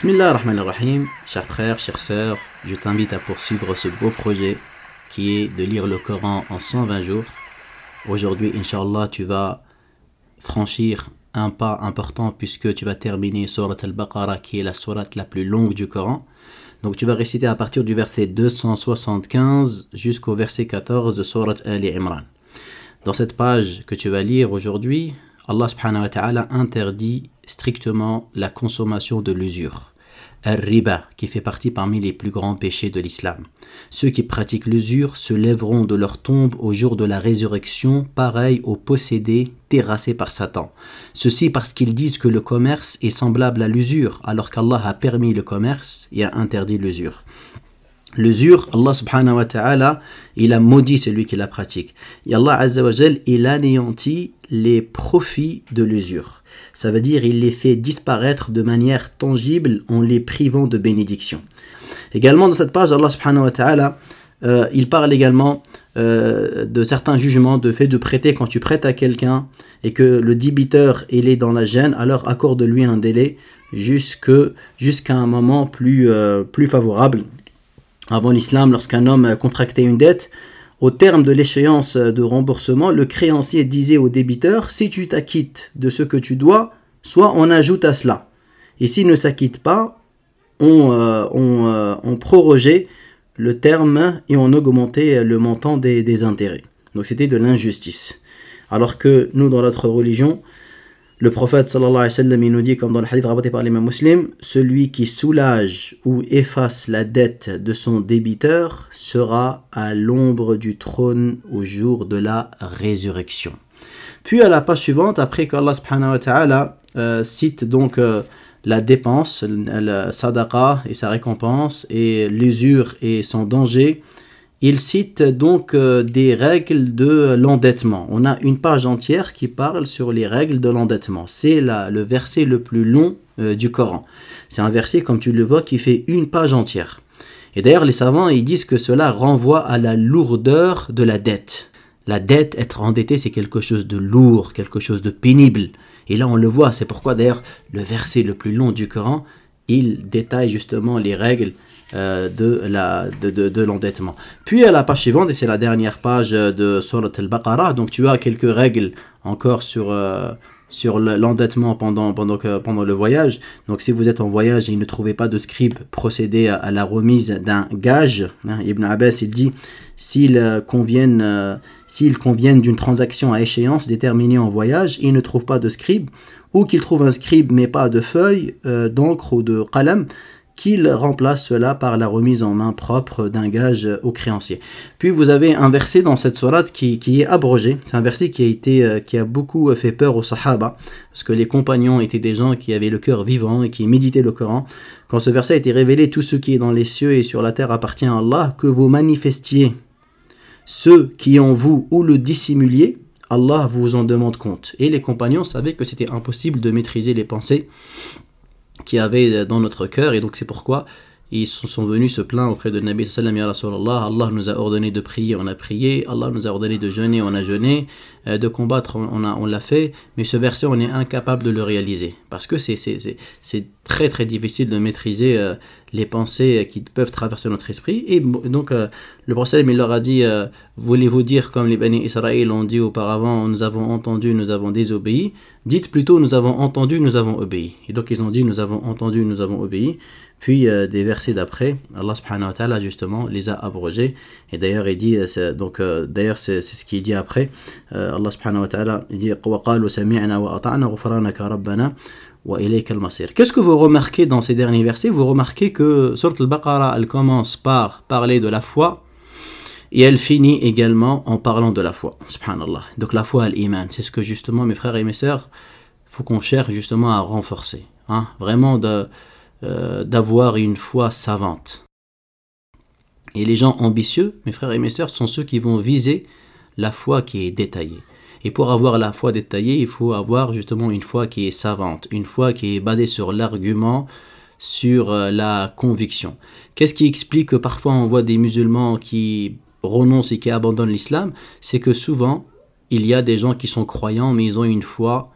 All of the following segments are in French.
Bismillah ar-Rahman ar-Rahim, chers frères, chères sœurs, je t'invite à poursuivre ce beau projet qui est de lire le Coran en 120 jours. Aujourd'hui, Inch'Allah, tu vas franchir un pas important puisque tu vas terminer Surat al-Baqarah qui est la sourate la plus longue du Coran. Donc tu vas réciter à partir du verset 275 jusqu'au verset 14 de Surat Ali Imran. Dans cette page que tu vas lire aujourd'hui, Allah interdit strictement la consommation de l'usure. Al-riba, qui fait partie parmi les plus grands péchés de l'islam. Ceux qui pratiquent l'usure se lèveront de leur tombe au jour de la résurrection, pareil aux possédés terrassés par Satan. Ceci parce qu'ils disent que le commerce est semblable à l'usure, alors qu'Allah a permis le commerce et a interdit l'usure. L'usure, Allah subhanahu wa ta'ala, il a maudit celui qui la pratique. Et Allah azza wa il anéantit les profits de l'usure. Ça veut dire il les fait disparaître de manière tangible en les privant de bénédiction. Également dans cette page, Allah subhanahu wa ta'ala, euh, il parle également euh, de certains jugements, de fait de prêter quand tu prêtes à quelqu'un et que le débiteur il est dans la gêne, alors accorde-lui un délai jusqu'à un moment plus, euh, plus favorable. Avant l'islam, lorsqu'un homme contractait une dette, au terme de l'échéance de remboursement, le créancier disait au débiteur Si tu t'acquittes de ce que tu dois, soit on ajoute à cela. Et s'il ne s'acquitte pas, on, euh, euh, on, prorogeait le terme et on augmentait le montant des, des intérêts. Donc c'était de l'injustice. Alors que nous, dans notre religion, le prophète sallallahu alayhi wa sallam, nous dit, comme dans le hadith rapporté par l'imam muslim, celui qui soulage ou efface la dette de son débiteur sera à l'ombre du trône au jour de la résurrection. Puis à la page suivante, après qu'Allah subhanahu wa ta'ala euh, cite donc euh, la dépense, la sadaqa et sa récompense, et l'usure et son danger, il cite donc euh, des règles de l'endettement. On a une page entière qui parle sur les règles de l'endettement. C'est le verset le plus long euh, du Coran. C'est un verset, comme tu le vois, qui fait une page entière. Et d'ailleurs, les savants, ils disent que cela renvoie à la lourdeur de la dette. La dette, être endetté, c'est quelque chose de lourd, quelque chose de pénible. Et là, on le voit. C'est pourquoi, d'ailleurs, le verset le plus long du Coran, il détaille justement les règles euh, de l'endettement. De, l'endettement. Puis à la page suivante, et c'est la dernière page de Surat al-Baqarah, donc tu as quelques règles encore sur, euh, sur l'endettement pendant, pendant, pendant le voyage. Donc si vous êtes en voyage et ne trouvez pas de scribe, procédez à, la remise d'un gage. Hein, Ibn Abbas, il dit, s'ils euh, conviennent, s'ils d'une transaction à échéance déterminée en voyage, ils ne trouvent pas de scribe, ou qu'ils trouvent un scribe mais pas de feuille, d'encre ou de qalam, qu'il remplace cela par la remise en main propre d'un gage au créancier. Puis vous avez un verset dans cette sourate qui, est abrogé. C'est un verset qui a, été, euh, qui a beaucoup fait peur aux sahaba, parce que les compagnons étaient des gens qui avaient le cœur vivant et qui méditaient le Coran. Quand ce verset a été révélé, tout ce qui est dans les cieux et sur la terre appartient à Allah, que vous manifestiez ceux qui en vous ou le dissimuliez, Allah vous en demande compte. Et les compagnons savaient que c'était impossible de maîtriser les pensées qui avait dans notre cœur et donc c'est pourquoi ils sont venus se plaindre auprès de Nabi sallam ya Rasulallah Allah nous a ordonné de prier on a prié Allah nous a ordonné de jeûner on a jeûné euh, de combattre on a on l'a fait mais ce verset on est incapable de le réaliser parce que c'est très très difficile de maîtriser euh, les pensées qui peuvent traverser notre esprit et donc euh, le prophète il leur a dit voulez-vous dire comme les bénis Israël ont dit auparavant nous avons entendu nous avons désobéi dites plutôt nous avons entendu nous avons obéi et donc ils ont dit nous avons entendu nous avons obéi puis euh, des versets d'après, Allah subhanahu wa ta'ala justement les a abrogés. Et d'ailleurs il dit, euh, donc euh, d'ailleurs c'est ce qu'il dit après. Allah subhanahu wa ta'ala il dit Qu'est-ce que vous remarquez dans ces derniers versets? Vous remarquez que Surat al-Baqarah elle commence par parler de la foi et elle finit également en parlant de la foi. Subhanallah. Donc la foi al-Iman, c'est ce que justement mes frères et mes sœurs, faut qu'on cherche justement à renforcer. Hein? Vraiment euh, d'avoir une foi savante. Et les gens ambitieux, mes frères et mes sœurs, sont ceux qui vont viser la foi qui est détaillée. Et pour avoir la foi détaillée, il faut avoir justement une foi qui est savante, une foi qui est basée sur l'argument, sur euh, la conviction. Qu'est-ce qui explique que parfois on voit des musulmans qui renoncent et qui abandonnent l'islam? C'est que souvent, il y a des gens qui sont croyants, mais ils ont une foi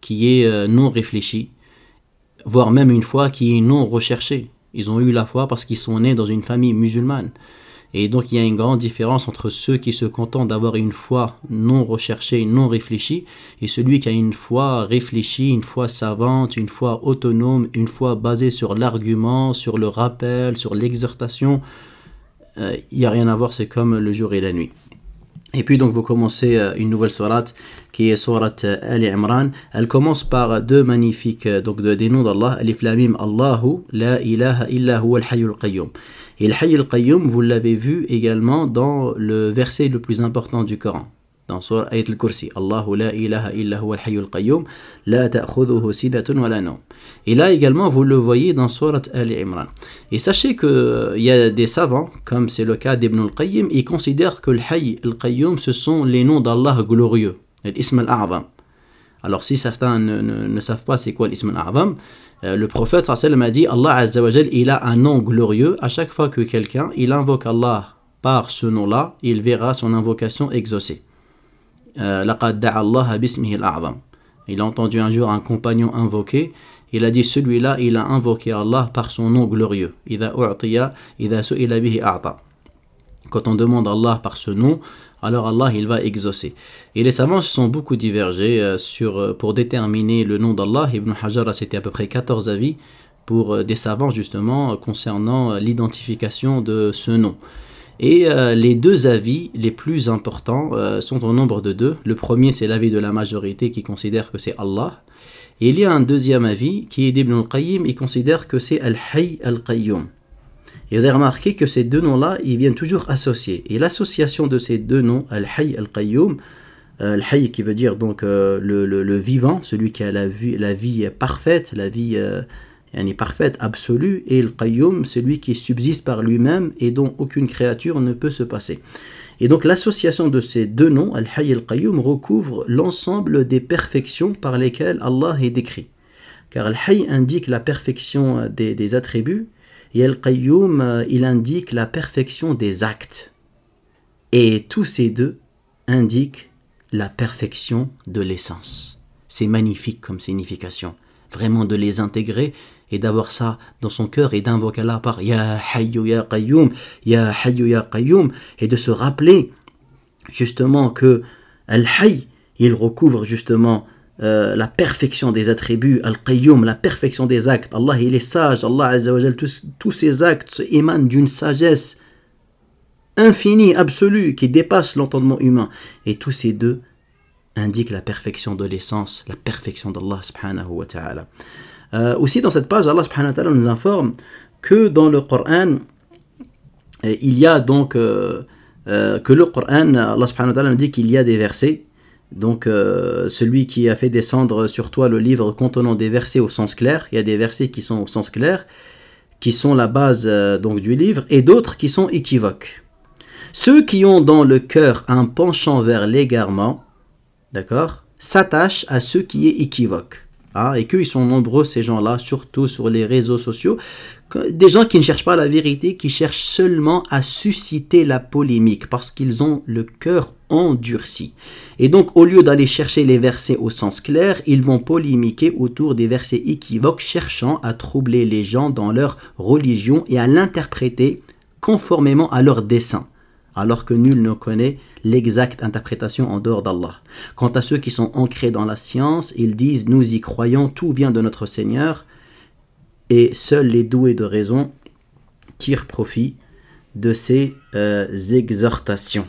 qui est euh, non réfléchie, voire même une foi qui est non recherchée. Ils ont eu la foi parce qu'ils sont nés dans une famille musulmane. Et donc il y a une grande différence entre ceux qui se contentent d'avoir une foi non recherchée, non réfléchie, et celui qui a une foi réfléchie, une foi savante, une foi autonome, une foi basée sur l'argument, sur le rappel, sur l'exhortation. Euh, il n'y a rien à voir, c'est comme le jour et la nuit. Et puis donc vous commencez euh, une nouvelle sourate qui est sourate euh, Ali Imran. Elle commence par deux magnifiques donc des noms d'Allah, Alif Lamim Allahu la ilaha illa al-hayyul qayyum. Et le Hayy al-Qayyum, vous l'avez vu également dans le verset le plus important du Coran. Dans Surah al-Kursi. Allahu la ilaha illa huwa al-Hayy al-Qayyum, la ta'khudhuhu sinatun wa la nawm. Et là également, vous le voyez dans Surat Al-Imran. Et sachez qu'il euh, y a des savants, comme c'est le cas d'Ibn al-Qayyim, ils considèrent que le Hayy al-Qayyum, ce sont les noms d'Allah glorieux, l'Ism al-A'zam. Alors si certains ne, savent pas c'est quoi l'Ism al-A'zam, euh, le prophète sallam a dit Allah il a un nom glorieux. À chaque fois que quelqu'un il invoque Allah par ce nom-là, il verra son invocation exaucée. Euh, il a entendu un jour un compagnon invoquer. Il a dit celui-là, il a invoqué Allah par son nom glorieux. Quand on demande Allah par ce nom, alors Allah il va exaucer. Et les savants se sont beaucoup divergés euh, sur, euh, pour déterminer le nom d'Allah. Ibn Hajar cité à peu près 14 avis pour des savants justement concernant l'identification de ce nom. Et les deux avis les plus importants sont au nombre de deux. Le premier, c'est l'avis de la majorité qui considère que c'est Allah. Et il y a un deuxième avis qui est d'Ibn al-Qayyim, il considère que c'est Al-Hayy al-Qayyum. Et vous avez remarqué que ces deux noms-là, ils viennent toujours associés. Et l'association de ces deux noms, Al-Hayy Al-Qayyum, euh, Al-Hayy qui veut dire donc euh, le, vivant, celui qui a la vie, la vie parfaite, la vie euh, parfaite, absolue, et Al-Qayyum, celui qui subsiste par lui-même et dont aucune créature ne peut se passer. Et donc l'association de ces deux noms, Al-Hayy Al-Qayyum, recouvre l'ensemble des perfections par lesquelles Allah est décrit. Car Al-Hayy indique la perfection des attributs, et Al-Qayyum, euh, il indique la perfection des actes. Et tous ces deux indiquent la perfection de l'essence. C'est magnifique comme signification. Vraiment de les intégrer et d'avoir ça dans son cœur et d'invoquer Allah par Ya Hayyu Ya Qayyum, Ya Hayyu Ya Qayyum, et de se rappeler justement que Al-Hayy, il recouvre justement euh, la perfection des attributs, Al-Qayyum, la perfection des actes. Allah, il est sage. Allah, Azza tous, tous ses actes émanent d'une sagesse infinie, absolue, qui dépasse l'entendement humain. Et tous ces deux indiquent la perfection de l'essence, la perfection d'Allah subhanahu wa ta'ala. Euh, aussi, dans cette page, Allah subhanahu wa ta'ala nous informe que dans le Coran, euh, il y a donc que le Coran, Allah dit qu'il y a des versets donc, euh, celui qui a fait descendre sur toi le livre contenant des versets au sens clair, il y a des versets qui sont au sens clair, qui sont la base euh, donc du livre, et d'autres qui sont équivoques. Ceux qui ont dans le cœur un penchant vers l'égarement, d'accord, s'attachent à ceux qui est équivoque. Ah, et qu'ils sont nombreux, ces gens-là, surtout sur les réseaux sociaux, des gens qui ne cherchent pas la vérité, qui cherchent seulement à susciter la polémique, parce qu'ils ont le cœur endurci. Et donc, au lieu d'aller chercher les versets au sens clair, ils vont polémiquer autour des versets équivoques, cherchant à troubler les gens dans leur religion et à l'interpréter conformément à leur dessein, alors que nul ne connaît l'exacte interprétation en dehors d'Allah. Quant à ceux qui sont ancrés dans la science, ils disent Nous y croyons, tout vient de notre Seigneur, et seuls les doués de raison tirent profit de ces euh, exhortations.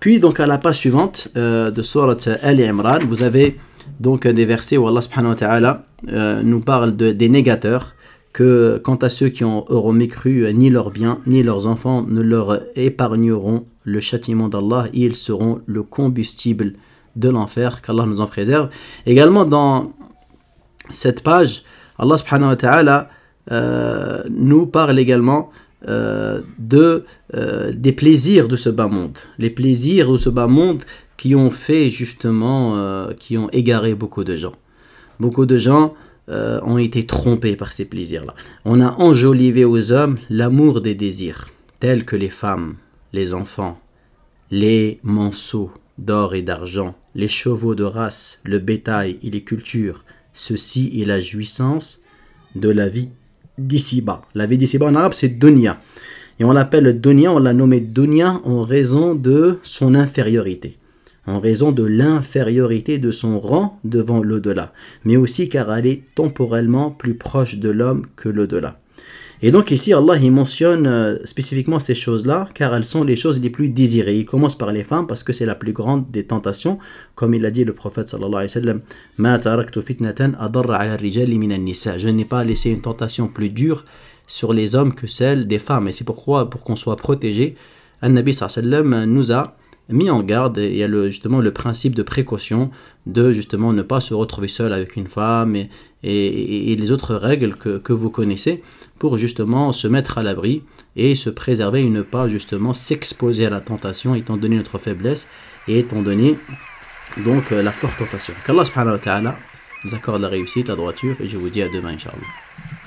Puis donc à la page suivante euh, de Surat Al-Imran, vous avez donc des versets où Allah subhanahu euh, nous parle de, des négateurs, que quant à ceux qui ont, auront mécru, ni leurs biens, ni leurs enfants ne leur épargneront le châtiment d'Allah, ils seront le combustible de l'enfer, qu'Allah nous en préserve. Également dans cette page, Allah euh, nous parle également euh, de, euh, des plaisirs de ce bas monde. Les plaisirs de ce bas monde qui ont fait justement, qui ont égaré beaucoup de gens. Beaucoup de gens ont été trompés par ces plaisirs-là. On a enjolivé aux hommes l'amour des désirs, tels que les femmes, les enfants, les monceaux d'or et d'argent, les chevaux de race, le bétail et les cultures, ceci est la jouissance de la vie d'ici-bas. La vie d'ici-bas en arabe, c'est dunya. Et on l'appelle dunya, on l'a nommé dunya en raison de son infériorité en raison de l'infériorité de son rang devant l'au-delà, mais aussi car elle est temporellement plus proche de l'homme que l'au-delà. Et donc ici, Allah il mentionne euh, spécifiquement ces choses-là, car elles sont les choses les plus désirées. Il commence par les femmes parce que c'est la plus grande des tentations, comme il a dit le prophète sallallahu alayhi wa sallam, Je n'ai pas laissé une tentation plus dure sur les hommes que celle des femmes. Et c'est pourquoi, pour qu'on soit protégé, un Nabi sallallahu nous a mis en garde et il y a justement le principe de précaution de justement ne pas se retrouver seul avec une femme et, et, les autres règles que, que, vous connaissez pour justement se mettre à l'abri et se préserver et ne pas justement s'exposer à la tentation étant donné notre faiblesse et étant donné donc la forte tentation. Qu'Allah subhanahu nous accorde la réussite, la droiture et je vous dis à demain inshallah.